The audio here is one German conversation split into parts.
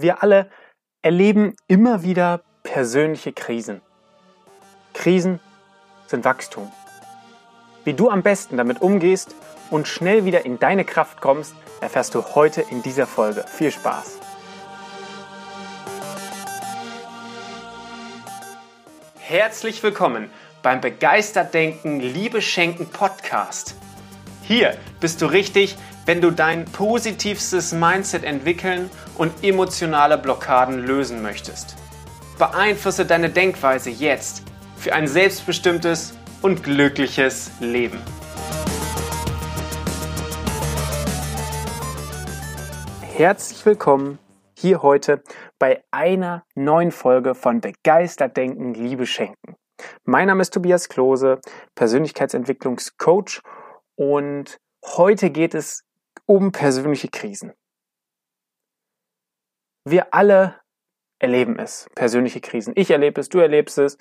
Wir alle erleben immer wieder persönliche Krisen. Krisen sind Wachstum. Wie du am besten damit umgehst und schnell wieder in deine Kraft kommst, erfährst du heute in dieser Folge. Viel Spaß! Herzlich willkommen beim Begeistert Denken, Liebe Schenken Podcast. Hier bist du richtig, wenn du dein positivstes Mindset entwickeln und emotionale Blockaden lösen möchtest. Beeinflusse deine Denkweise jetzt für ein selbstbestimmtes und glückliches Leben. Herzlich willkommen hier heute bei einer neuen Folge von Begeistert Denken, Liebe Schenken. Mein Name ist Tobias Klose, Persönlichkeitsentwicklungscoach und heute geht es um persönliche Krisen. Wir alle erleben es, persönliche Krisen. Ich erlebe es, du erlebst es.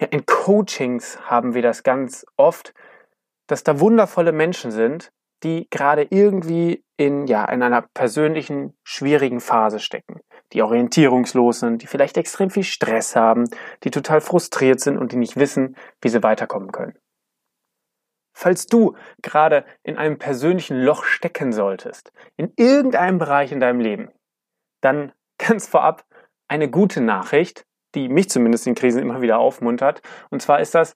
Ja, in Coachings haben wir das ganz oft, dass da wundervolle Menschen sind, die gerade irgendwie in, ja, in einer persönlichen, schwierigen Phase stecken, die orientierungslos sind, die vielleicht extrem viel Stress haben, die total frustriert sind und die nicht wissen, wie sie weiterkommen können. Falls du gerade in einem persönlichen Loch stecken solltest, in irgendeinem Bereich in deinem Leben, dann ganz vorab eine gute Nachricht, die mich zumindest in Krisen immer wieder aufmuntert. Und zwar ist das,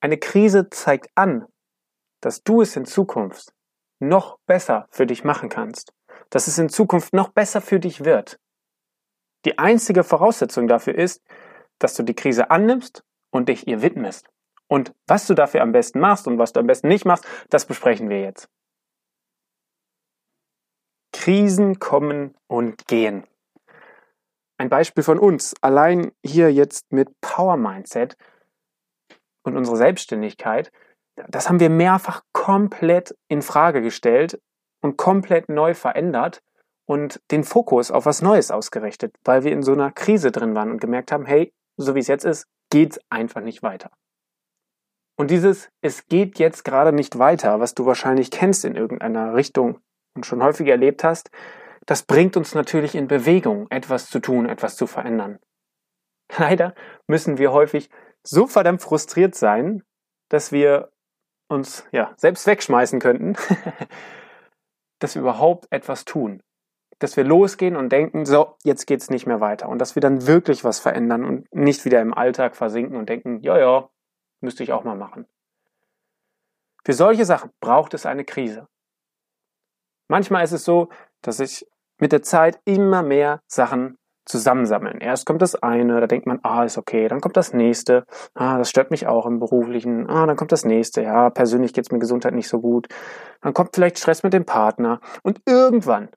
eine Krise zeigt an, dass du es in Zukunft noch besser für dich machen kannst, dass es in Zukunft noch besser für dich wird. Die einzige Voraussetzung dafür ist, dass du die Krise annimmst und dich ihr widmest. Und was du dafür am besten machst und was du am besten nicht machst, das besprechen wir jetzt. Krisen kommen und gehen. Ein Beispiel von uns, allein hier jetzt mit Power Mindset und unserer Selbstständigkeit, das haben wir mehrfach komplett in Frage gestellt und komplett neu verändert und den Fokus auf was Neues ausgerichtet, weil wir in so einer Krise drin waren und gemerkt haben, hey, so wie es jetzt ist, geht's einfach nicht weiter. Und dieses, es geht jetzt gerade nicht weiter, was du wahrscheinlich kennst in irgendeiner Richtung und schon häufig erlebt hast, das bringt uns natürlich in Bewegung, etwas zu tun, etwas zu verändern. Leider müssen wir häufig so verdammt frustriert sein, dass wir uns ja selbst wegschmeißen könnten, dass wir überhaupt etwas tun. Dass wir losgehen und denken, so, jetzt geht's nicht mehr weiter. Und dass wir dann wirklich was verändern und nicht wieder im Alltag versinken und denken, ja, ja, Müsste ich auch mal machen. Für solche Sachen braucht es eine Krise. Manchmal ist es so, dass sich mit der Zeit immer mehr Sachen zusammensammeln. Erst kommt das eine, da denkt man, ah, ist okay. Dann kommt das nächste, ah, das stört mich auch im beruflichen. Ah, dann kommt das nächste, ja, persönlich geht es mir Gesundheit nicht so gut. Dann kommt vielleicht Stress mit dem Partner. Und irgendwann,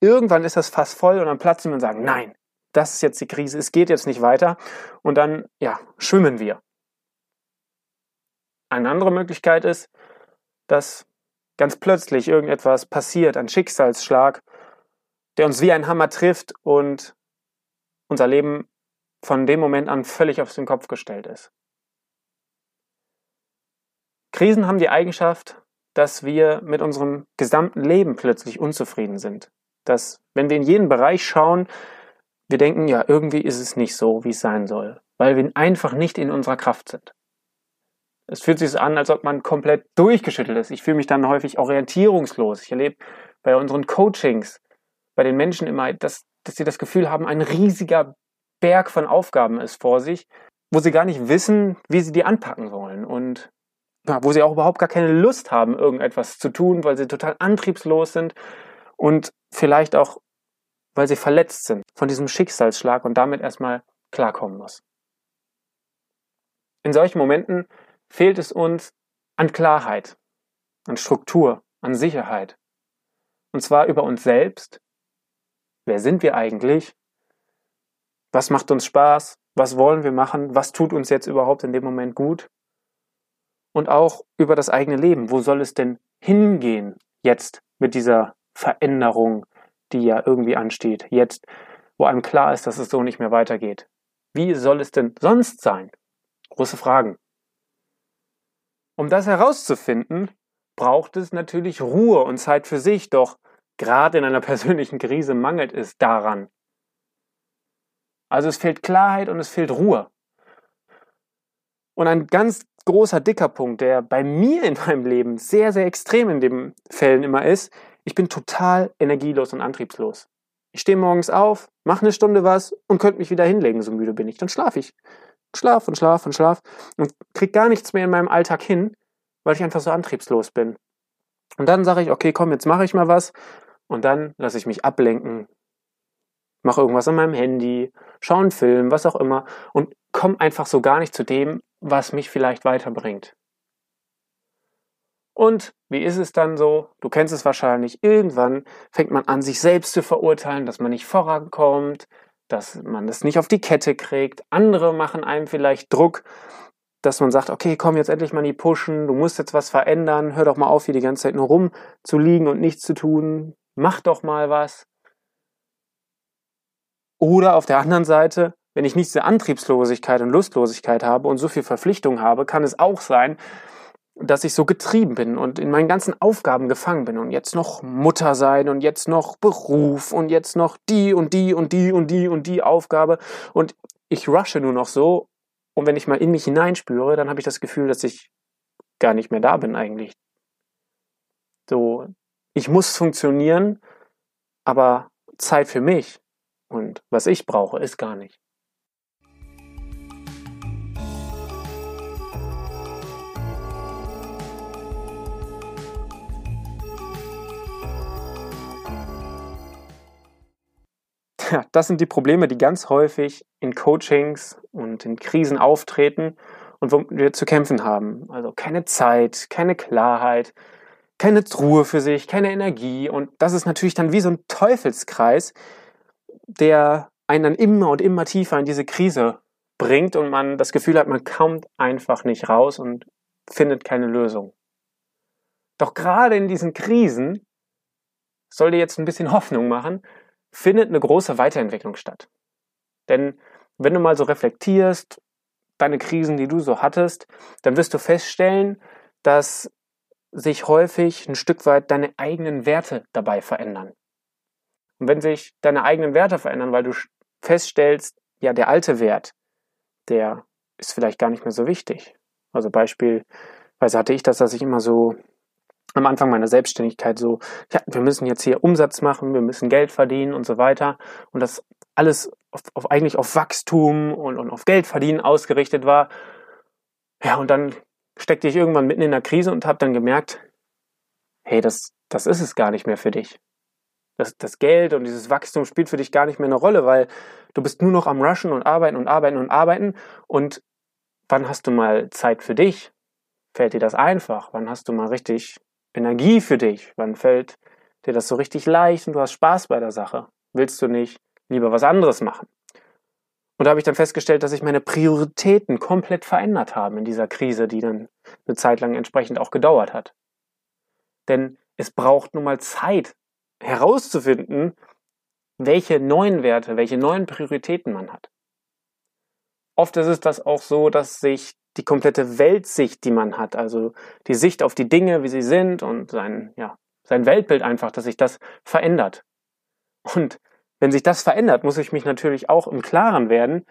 irgendwann ist das fast voll und dann platzen wir und sagen, nein, das ist jetzt die Krise, es geht jetzt nicht weiter. Und dann, ja, schwimmen wir. Eine andere Möglichkeit ist, dass ganz plötzlich irgendetwas passiert, ein Schicksalsschlag, der uns wie ein Hammer trifft und unser Leben von dem Moment an völlig auf den Kopf gestellt ist. Krisen haben die Eigenschaft, dass wir mit unserem gesamten Leben plötzlich unzufrieden sind. Dass, wenn wir in jeden Bereich schauen, wir denken, ja, irgendwie ist es nicht so, wie es sein soll, weil wir einfach nicht in unserer Kraft sind. Es fühlt sich an, als ob man komplett durchgeschüttelt ist. Ich fühle mich dann häufig orientierungslos. Ich erlebe bei unseren Coachings, bei den Menschen immer, dass, dass sie das Gefühl haben, ein riesiger Berg von Aufgaben ist vor sich, wo sie gar nicht wissen, wie sie die anpacken wollen und wo sie auch überhaupt gar keine Lust haben, irgendetwas zu tun, weil sie total antriebslos sind und vielleicht auch, weil sie verletzt sind von diesem Schicksalsschlag und damit erstmal klarkommen muss. In solchen Momenten fehlt es uns an Klarheit, an Struktur, an Sicherheit. Und zwar über uns selbst. Wer sind wir eigentlich? Was macht uns Spaß? Was wollen wir machen? Was tut uns jetzt überhaupt in dem Moment gut? Und auch über das eigene Leben. Wo soll es denn hingehen jetzt mit dieser Veränderung, die ja irgendwie ansteht? Jetzt, wo einem klar ist, dass es so nicht mehr weitergeht. Wie soll es denn sonst sein? Große Fragen. Um das herauszufinden, braucht es natürlich Ruhe und Zeit für sich, doch gerade in einer persönlichen Krise mangelt es daran. Also es fehlt Klarheit und es fehlt Ruhe. Und ein ganz großer, dicker Punkt, der bei mir in meinem Leben sehr, sehr extrem in den Fällen immer ist, ich bin total energielos und antriebslos. Ich stehe morgens auf, mache eine Stunde was und könnte mich wieder hinlegen, so müde bin ich. Dann schlafe ich. Schlaf und schlaf und schlaf und krieg gar nichts mehr in meinem Alltag hin, weil ich einfach so antriebslos bin. Und dann sage ich, okay, komm, jetzt mache ich mal was und dann lasse ich mich ablenken, mache irgendwas an meinem Handy, schaue einen Film, was auch immer und komme einfach so gar nicht zu dem, was mich vielleicht weiterbringt. Und wie ist es dann so? Du kennst es wahrscheinlich. Irgendwann fängt man an, sich selbst zu verurteilen, dass man nicht vorankommt, dass man das nicht auf die Kette kriegt. Andere machen einem vielleicht Druck, dass man sagt, okay, komm jetzt endlich mal in die Pushen, du musst jetzt was verändern, hör doch mal auf, hier die ganze Zeit nur rumzuliegen und nichts zu tun, mach doch mal was. Oder auf der anderen Seite, wenn ich nicht diese Antriebslosigkeit und Lustlosigkeit habe und so viel Verpflichtung habe, kann es auch sein, dass ich so getrieben bin und in meinen ganzen Aufgaben gefangen bin und jetzt noch Mutter sein und jetzt noch Beruf und jetzt noch die und die und die und die und die Aufgabe und ich rushe nur noch so und wenn ich mal in mich hineinspüre, dann habe ich das Gefühl, dass ich gar nicht mehr da bin eigentlich. So, ich muss funktionieren, aber Zeit für mich und was ich brauche, ist gar nicht. Ja, das sind die Probleme, die ganz häufig in Coachings und in Krisen auftreten und womit wir zu kämpfen haben. Also keine Zeit, keine Klarheit, keine Ruhe für sich, keine Energie. Und das ist natürlich dann wie so ein Teufelskreis, der einen dann immer und immer tiefer in diese Krise bringt und man das Gefühl hat, man kommt einfach nicht raus und findet keine Lösung. Doch gerade in diesen Krisen soll dir jetzt ein bisschen Hoffnung machen, findet eine große Weiterentwicklung statt. Denn wenn du mal so reflektierst, deine Krisen, die du so hattest, dann wirst du feststellen, dass sich häufig ein Stück weit deine eigenen Werte dabei verändern. Und wenn sich deine eigenen Werte verändern, weil du feststellst, ja, der alte Wert, der ist vielleicht gar nicht mehr so wichtig. Also beispielsweise hatte ich das, dass ich immer so am Anfang meiner Selbstständigkeit so, ja, wir müssen jetzt hier Umsatz machen, wir müssen Geld verdienen und so weiter. Und das alles auf, auf eigentlich auf Wachstum und, und auf Geld verdienen ausgerichtet war. Ja, und dann steckte ich irgendwann mitten in der Krise und habe dann gemerkt, hey, das, das ist es gar nicht mehr für dich. Das, das Geld und dieses Wachstum spielt für dich gar nicht mehr eine Rolle, weil du bist nur noch am Rushen und arbeiten und arbeiten und arbeiten. Und wann hast du mal Zeit für dich? Fällt dir das einfach? Wann hast du mal richtig Energie für dich? Wann fällt dir das so richtig leicht und du hast Spaß bei der Sache? Willst du nicht lieber was anderes machen? Und da habe ich dann festgestellt, dass sich meine Prioritäten komplett verändert haben in dieser Krise, die dann eine Zeit lang entsprechend auch gedauert hat. Denn es braucht nun mal Zeit herauszufinden, welche neuen Werte, welche neuen Prioritäten man hat. Oft ist es das auch so, dass sich die komplette Weltsicht, die man hat, also die Sicht auf die Dinge, wie sie sind und sein, ja, sein Weltbild einfach, dass sich das verändert. Und wenn sich das verändert, muss ich mich natürlich auch im Klaren werden,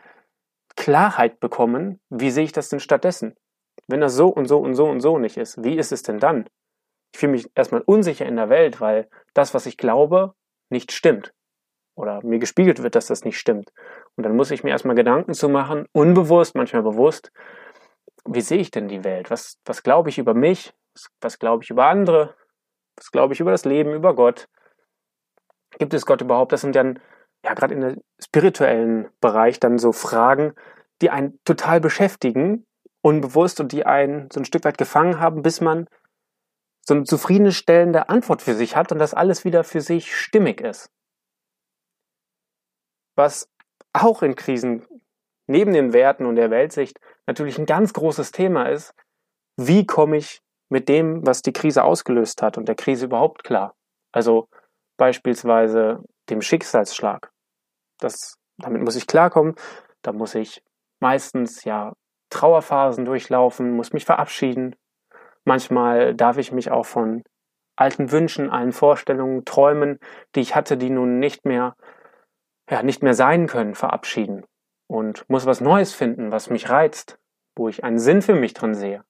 Klarheit bekommen, wie sehe ich das denn stattdessen? Wenn das so und so und so und so nicht ist, wie ist es denn dann? Ich fühle mich erstmal unsicher in der Welt, weil das, was ich glaube, nicht stimmt. Oder mir gespiegelt wird, dass das nicht stimmt. Und dann muss ich mir erstmal Gedanken zu machen, unbewusst, manchmal bewusst, wie sehe ich denn die Welt? Was, was glaube ich über mich? Was, was glaube ich über andere? Was glaube ich über das Leben, über Gott? Gibt es Gott überhaupt? Das sind dann, ja, gerade in der spirituellen Bereich dann so Fragen, die einen total beschäftigen, unbewusst und die einen so ein Stück weit gefangen haben, bis man so eine zufriedenstellende Antwort für sich hat und das alles wieder für sich stimmig ist. Was auch in Krisen neben den Werten und der Weltsicht natürlich ein ganz großes Thema ist, wie komme ich mit dem, was die Krise ausgelöst hat und der Krise überhaupt klar? Also beispielsweise dem Schicksalsschlag. Das, damit muss ich klarkommen. Da muss ich meistens ja Trauerphasen durchlaufen, muss mich verabschieden. Manchmal darf ich mich auch von alten Wünschen, allen Vorstellungen, Träumen, die ich hatte, die nun nicht mehr, ja, nicht mehr sein können, verabschieden. Und muss was Neues finden, was mich reizt, wo ich einen Sinn für mich drin sehe.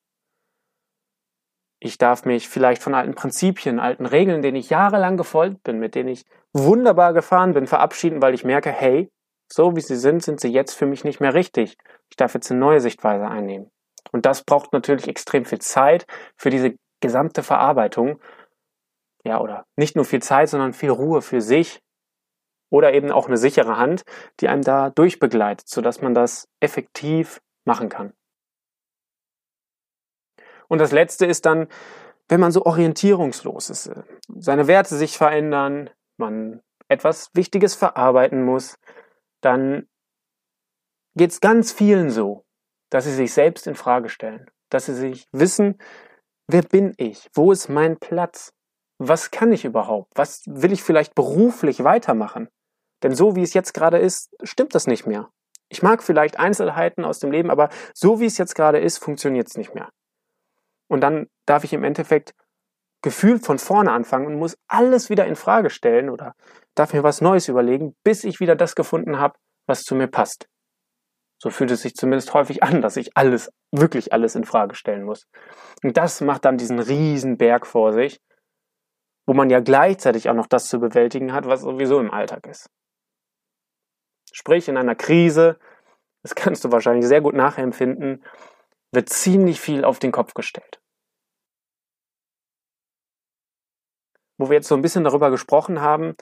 Ich darf mich vielleicht von alten Prinzipien, alten Regeln, denen ich jahrelang gefolgt bin, mit denen ich wunderbar gefahren bin, verabschieden, weil ich merke, hey, so wie sie sind, sind sie jetzt für mich nicht mehr richtig. Ich darf jetzt eine neue Sichtweise einnehmen. Und das braucht natürlich extrem viel Zeit für diese gesamte Verarbeitung. Ja, oder nicht nur viel Zeit, sondern viel Ruhe für sich, oder eben auch eine sichere Hand, die einem da durchbegleitet, sodass man das effektiv machen kann. Und das Letzte ist dann, wenn man so orientierungslos ist, äh, seine Werte sich verändern, man etwas Wichtiges verarbeiten muss, dann geht es ganz vielen so, dass sie sich selbst in Frage stellen, dass sie sich wissen, wer bin ich, wo ist mein Platz, was kann ich überhaupt, was will ich vielleicht beruflich weitermachen, denn so wie es jetzt gerade ist, stimmt das nicht mehr. Ich mag vielleicht Einzelheiten aus dem Leben, aber so wie es jetzt gerade ist, funktioniert es nicht mehr. Und dann darf ich im Endeffekt gefühlt von vorne anfangen und muss alles wieder in Frage stellen oder darf mir was Neues überlegen, bis ich wieder das gefunden habe, was zu mir passt. So fühlt es sich zumindest häufig an, dass ich alles, wirklich alles in Frage stellen muss. Und das macht dann diesen riesen Berg vor sich, wo man ja gleichzeitig auch noch das zu bewältigen hat, was sowieso im Alltag ist. Sprich, in einer Krise, das kannst du wahrscheinlich sehr gut nachempfinden, wird ziemlich viel auf den Kopf gestellt. Wo wir jetzt so ein bisschen darüber gesprochen haben,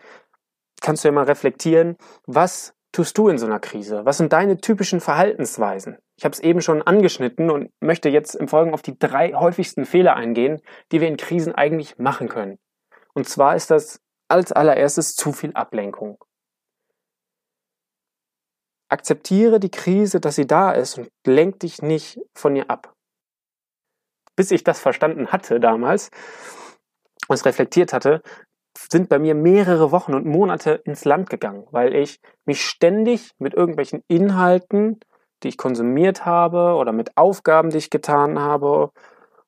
kannst du ja mal reflektieren, was tust du in so einer Krise? Was sind deine typischen Verhaltensweisen? Ich habe es eben schon angeschnitten und möchte jetzt im Folgenden auf die drei häufigsten Fehler eingehen, die wir in Krisen eigentlich machen können. Und zwar ist das als allererstes zu viel Ablenkung. Akzeptiere die Krise, dass sie da ist und lenk dich nicht von ihr ab. Bis ich das verstanden hatte damals und es reflektiert hatte, sind bei mir mehrere Wochen und Monate ins Land gegangen, weil ich mich ständig mit irgendwelchen Inhalten, die ich konsumiert habe oder mit Aufgaben, die ich getan habe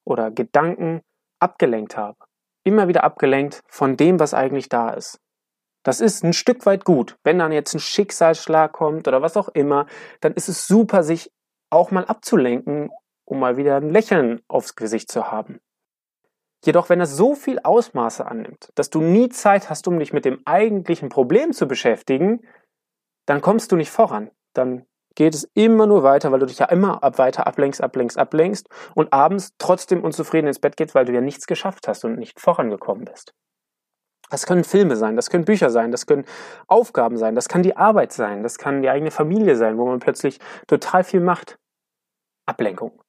oder Gedanken abgelenkt habe. Immer wieder abgelenkt von dem, was eigentlich da ist. Das ist ein Stück weit gut. Wenn dann jetzt ein Schicksalsschlag kommt oder was auch immer, dann ist es super, sich auch mal abzulenken, um mal wieder ein Lächeln aufs Gesicht zu haben. Jedoch, wenn es so viel Ausmaße annimmt, dass du nie Zeit hast, um dich mit dem eigentlichen Problem zu beschäftigen, dann kommst du nicht voran. Dann geht es immer nur weiter, weil du dich ja immer weiter ablenkst, ablenkst, ablenkst und abends trotzdem unzufrieden ins Bett gehst, weil du ja nichts geschafft hast und nicht vorangekommen bist. Das können Filme sein, das können Bücher sein, das können Aufgaben sein, das kann die Arbeit sein, das kann die eigene Familie sein, wo man plötzlich total viel macht. Ablenkung.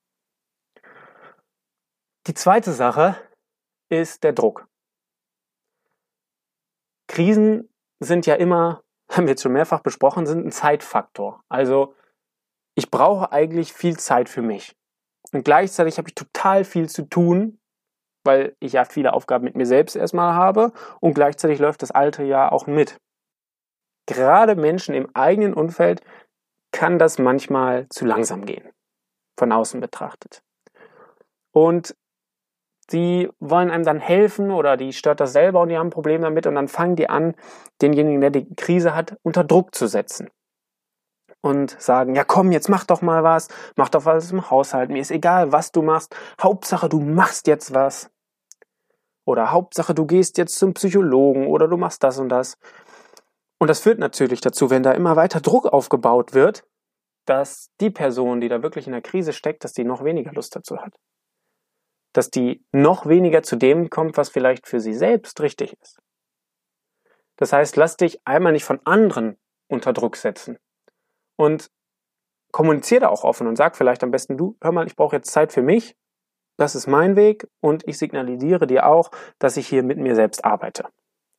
Die zweite Sache ist der Druck. Krisen sind ja immer, haben wir jetzt schon mehrfach besprochen, sind ein Zeitfaktor. Also ich brauche eigentlich viel Zeit für mich. Und gleichzeitig habe ich total viel zu tun, weil ich ja viele Aufgaben mit mir selbst erstmal habe und gleichzeitig läuft das alte Jahr auch mit. Gerade Menschen im eigenen Umfeld kann das manchmal zu langsam gehen, von außen betrachtet. Und die wollen einem dann helfen oder die stört das selber und die haben ein Problem damit und dann fangen die an, denjenigen, der die Krise hat, unter Druck zu setzen. Und sagen, ja komm, jetzt mach doch mal was, mach doch was im Haushalt, mir ist egal, was du machst, Hauptsache du machst jetzt was. Oder Hauptsache, du gehst jetzt zum Psychologen oder du machst das und das. Und das führt natürlich dazu, wenn da immer weiter Druck aufgebaut wird, dass die Person, die da wirklich in der Krise steckt, dass die noch weniger Lust dazu hat. Dass die noch weniger zu dem kommt, was vielleicht für sie selbst richtig ist. Das heißt, lass dich einmal nicht von anderen unter Druck setzen. Und kommuniziere da auch offen und sag vielleicht am besten, du, hör mal, ich brauche jetzt Zeit für mich das ist mein Weg und ich signalisiere dir auch, dass ich hier mit mir selbst arbeite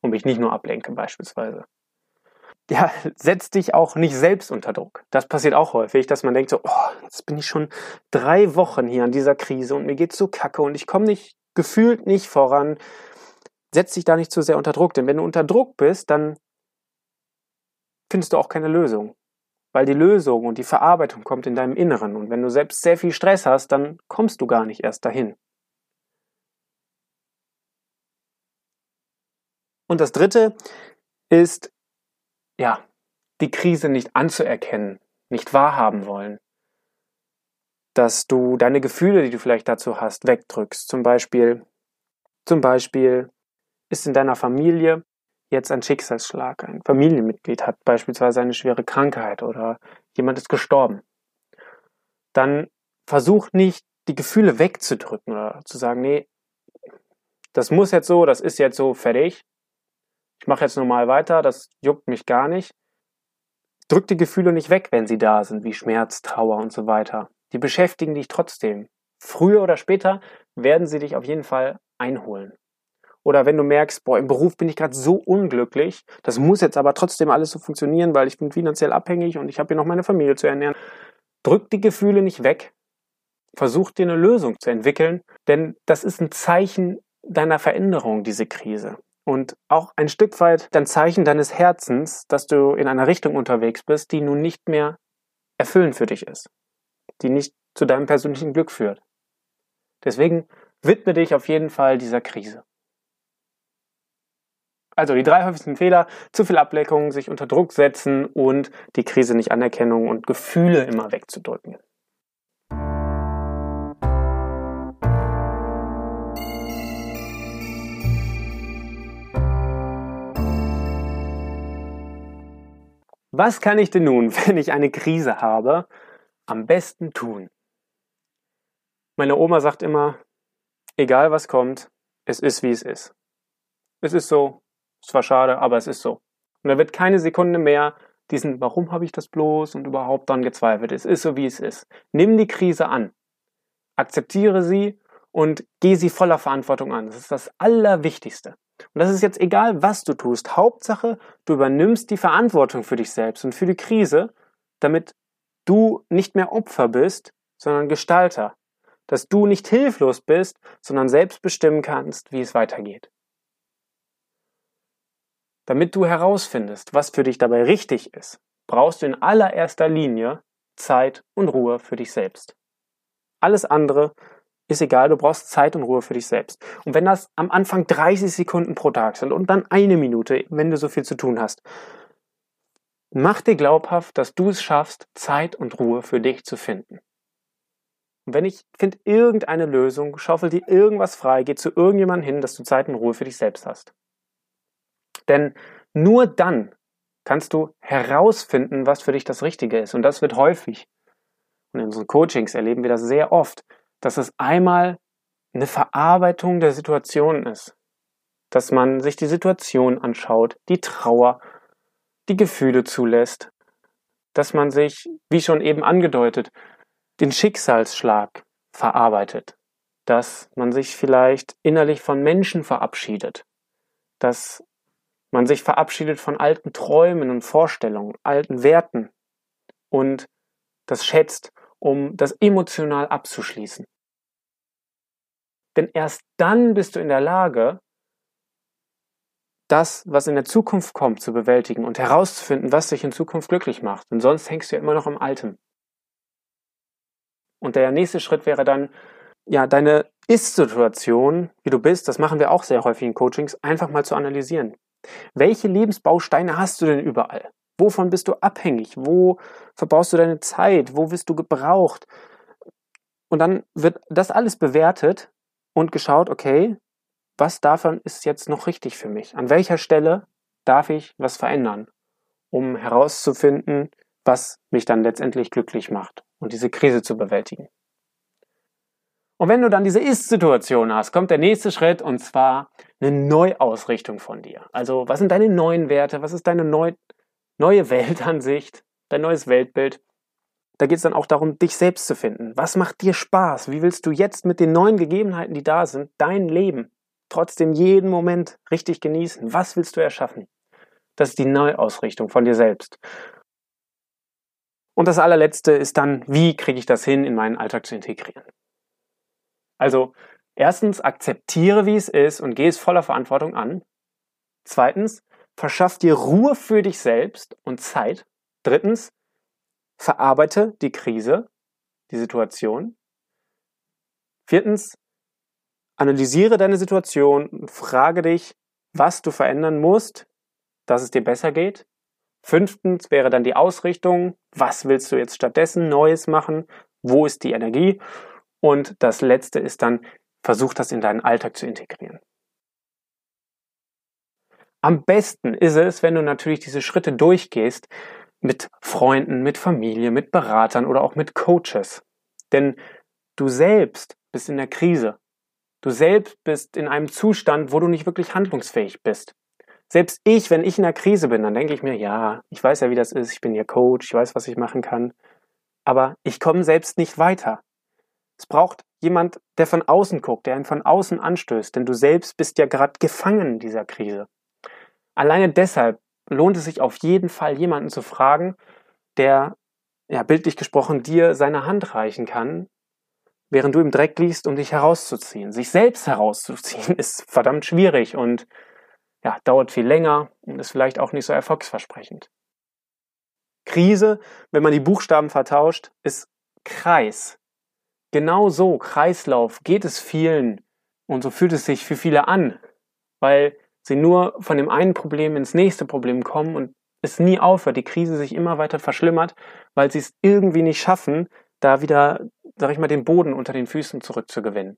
und mich nicht nur ablenke beispielsweise. Ja, setz dich auch nicht selbst unter Druck. Das passiert auch häufig, dass man denkt so, oh, jetzt bin ich schon drei Wochen hier an dieser Krise und mir geht's so kacke und ich komme nicht, gefühlt nicht voran. Setz dich da nicht zu sehr unter Druck, denn wenn du unter Druck bist, dann findest du auch keine Lösung. Weil die Lösung und die Verarbeitung kommt in deinem Inneren. Und wenn du selbst sehr viel Stress hast, dann kommst du gar nicht erst dahin. Und das dritte ist, ja, die Krise nicht anzuerkennen, nicht wahrhaben wollen. Dass du deine Gefühle, die du vielleicht dazu hast, wegdrückst. Zum Beispiel, zum Beispiel ist in deiner Familie jetzt ein Schicksalsschlag. Ein Familienmitglied hat beispielsweise eine schwere Krankheit oder jemand ist gestorben. Dann versuch nicht, die Gefühle wegzudrücken oder zu sagen, nee, das muss jetzt so, das ist jetzt so, fertig. Ich mache jetzt normal weiter, das juckt mich gar nicht. Drück die Gefühle nicht weg, wenn sie da sind, wie Schmerz, Trauer und so weiter. Die beschäftigen dich trotzdem. Früher oder später werden sie dich auf jeden Fall einholen. Oder wenn du merkst, boah, im Beruf bin ich gerade so unglücklich, das muss jetzt aber trotzdem alles so funktionieren, weil ich bin finanziell abhängig und ich habe hier noch meine Familie zu ernähren. Drück die Gefühle nicht weg. Versuch dir eine Lösung zu entwickeln, denn das ist ein Zeichen deiner Veränderung, diese Krise. Und auch ein Stück weit ein Zeichen deines Herzens, dass du in einer Richtung unterwegs bist, die nun nicht mehr erfüllend für dich ist, die nicht zu deinem persönlichen Glück führt. Deswegen widme dich auf jeden Fall dieser Krise. Also die drei häufigsten Fehler, zu viel Ableckung, sich unter Druck setzen und die Krise nicht anerkennen und Gefühle immer wegzudrücken. Was kann ich denn nun, wenn ich eine Krise habe, am besten tun? Meine Oma sagt immer, egal was kommt, es ist wie es ist. Es ist so, zwar schade, aber es ist so. Und da wird keine Sekunde mehr diesen, warum habe ich das bloß und überhaupt dann gezweifelt. Es ist so, wie es ist. Nimm die Krise an. Akzeptiere sie und geh sie voller Verantwortung an. Das ist das Allerwichtigste. Und das ist jetzt egal, was du tust. Hauptsache, du übernimmst die Verantwortung für dich selbst und für die Krise, damit du nicht mehr Opfer bist, sondern Gestalter. Dass du nicht hilflos bist, sondern selbst bestimmen kannst, wie es weitergeht. Damit du herausfindest, was für dich dabei richtig ist, brauchst du in allererster Linie Zeit und Ruhe für dich selbst. Alles andere ist egal, du brauchst Zeit und Ruhe für dich selbst. Und wenn das am Anfang 30 Sekunden pro Tag sind und dann eine Minute, wenn du so viel zu tun hast, mach dir glaubhaft, dass du es schaffst, Zeit und Ruhe für dich zu finden. Und wenn ich finde irgendeine Lösung, schaufel dir irgendwas frei, geh zu irgendjemandem hin, dass du Zeit und Ruhe für dich selbst hast. Denn nur dann kannst du herausfinden, was für dich das Richtige ist. Und das wird häufig. Und in unseren Coachings erleben wir das sehr oft, dass es einmal eine Verarbeitung der Situation ist. Dass man sich die Situation anschaut, die Trauer, die Gefühle zulässt. Dass man sich, wie schon eben angedeutet, den Schicksalsschlag verarbeitet. Dass man sich vielleicht innerlich von Menschen verabschiedet. Dass man sich verabschiedet von alten Träumen und Vorstellungen, alten Werten und das schätzt, um das emotional abzuschließen. Denn erst dann bist du in der Lage, das, was in der Zukunft kommt, zu bewältigen und herauszufinden, was dich in Zukunft glücklich macht. Denn sonst hängst du ja immer noch am Alten. Und der nächste Schritt wäre dann, ja, deine Ist-Situation, wie du bist, das machen wir auch sehr häufig in Coachings, einfach mal zu analysieren. Welche Lebensbausteine hast du denn überall? Wovon bist du abhängig? Wo verbrauchst du deine Zeit? Wo wirst du gebraucht? Und dann wird das alles bewertet und geschaut, okay, was davon ist jetzt noch richtig für mich? An welcher Stelle darf ich was verändern, um herauszufinden, was mich dann letztendlich glücklich macht und diese Krise zu bewältigen? Und wenn du dann diese Ist-Situation hast, kommt der nächste Schritt und zwar eine Neuausrichtung von dir. Also was sind deine neuen Werte? Was ist deine neu, neue Weltansicht? Dein neues Weltbild? Da geht es dann auch darum, dich selbst zu finden. Was macht dir Spaß? Wie willst du jetzt mit den neuen Gegebenheiten, die da sind, dein Leben trotzdem jeden Moment richtig genießen? Was willst du erschaffen? Das ist die Neuausrichtung von dir selbst. Und das allerletzte ist dann, wie kriege ich das hin, in meinen Alltag zu integrieren? Also erstens, akzeptiere, wie es ist und geh es voller Verantwortung an. Zweitens, verschaff dir Ruhe für dich selbst und Zeit. Drittens, verarbeite die Krise, die Situation. Viertens, analysiere deine Situation und frage dich, was du verändern musst, dass es dir besser geht. Fünftens wäre dann die Ausrichtung. Was willst du jetzt stattdessen Neues machen? Wo ist die Energie? Und das letzte ist dann, versuch das in deinen Alltag zu integrieren. Am besten ist es, wenn du natürlich diese Schritte durchgehst mit Freunden, mit Familie, mit Beratern oder auch mit Coaches. Denn du selbst bist in der Krise. Du selbst bist in einem Zustand, wo du nicht wirklich handlungsfähig bist. Selbst ich, wenn ich in der Krise bin, dann denke ich mir, ja, ich weiß ja, wie das ist, ich bin ja Coach, ich weiß, was ich machen kann, aber ich komme selbst nicht weiter. Es braucht jemand, der von außen guckt, der ihn von außen anstößt, denn du selbst bist ja gerade gefangen in dieser Krise. Alleine deshalb lohnt es sich auf jeden Fall, jemanden zu fragen, der, ja, bildlich gesprochen, dir seine Hand reichen kann, während du im Dreck liegst, um dich herauszuziehen. Sich selbst herauszuziehen ist verdammt schwierig und ja, dauert viel länger und ist vielleicht auch nicht so erfolgsversprechend. Krise, wenn man die Buchstaben vertauscht, ist Kreis. Genau so, Kreislauf, geht es vielen und so fühlt es sich für viele an, weil sie nur von dem einen Problem ins nächste Problem kommen und es nie aufhört, die Krise sich immer weiter verschlimmert, weil sie es irgendwie nicht schaffen, da wieder, sag ich mal, den Boden unter den Füßen zurückzugewinnen.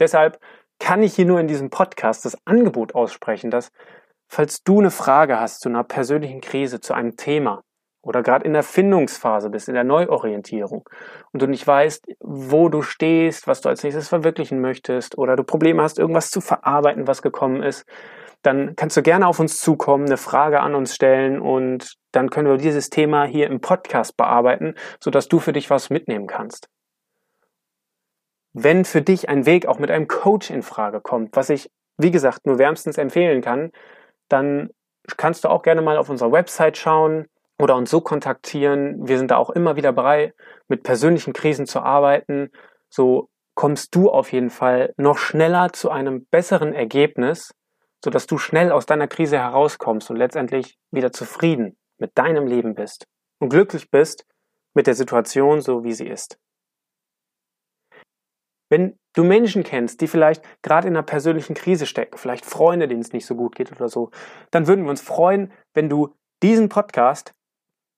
Deshalb kann ich hier nur in diesem Podcast das Angebot aussprechen, dass falls du eine Frage hast zu einer persönlichen Krise, zu einem Thema oder gerade in der Findungsphase bist, in der Neuorientierung und du nicht weißt, wo du stehst, was du als nächstes verwirklichen möchtest oder du Probleme hast, irgendwas zu verarbeiten, was gekommen ist, dann kannst du gerne auf uns zukommen, eine Frage an uns stellen und dann können wir dieses Thema hier im Podcast bearbeiten, sodass du für dich was mitnehmen kannst. Wenn für dich ein Weg auch mit einem Coach in Frage kommt, was ich, wie gesagt, nur wärmstens empfehlen kann, dann kannst du auch gerne mal auf unserer Website schauen oder uns so kontaktieren. Wir sind da auch immer wieder bereit, mit persönlichen Krisen zu arbeiten. So kommst du auf jeden Fall noch schneller zu einem besseren Ergebnis, sodass du schnell aus deiner Krise herauskommst und letztendlich wieder zufrieden mit deinem Leben bist und glücklich bist mit der Situation so, wie sie ist. Wenn du Menschen kennst, die vielleicht gerade in einer persönlichen Krise stecken, vielleicht Freunde, denen es nicht so gut geht oder so, dann würden wir uns freuen, wenn du diesen Podcast,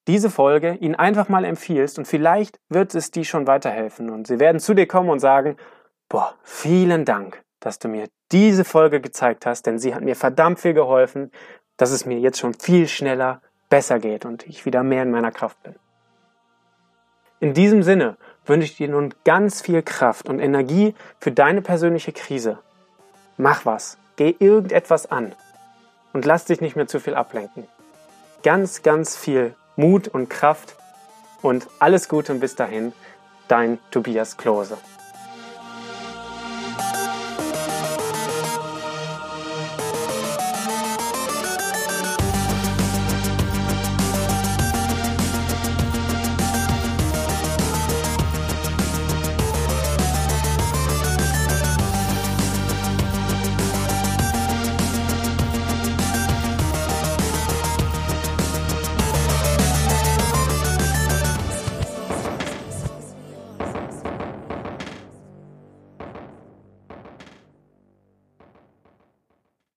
diese Folge ihnen einfach mal empfiehlst und vielleicht wird es die schon weiterhelfen und sie werden zu dir kommen und sagen, boah, vielen Dank, dass du mir diese Folge gezeigt hast, denn sie hat mir verdammt viel geholfen, dass es mir jetzt schon viel schneller besser geht und ich wieder mehr in meiner Kraft bin. In diesem Sinne wünsche ich dir nun ganz viel Kraft und Energie für deine persönliche Krise. Mach was, geh irgendetwas an und lass dich nicht mehr zu viel ablenken. Ganz, ganz viel Mut und Kraft und alles Gute und bis dahin, dein Tobias Klose.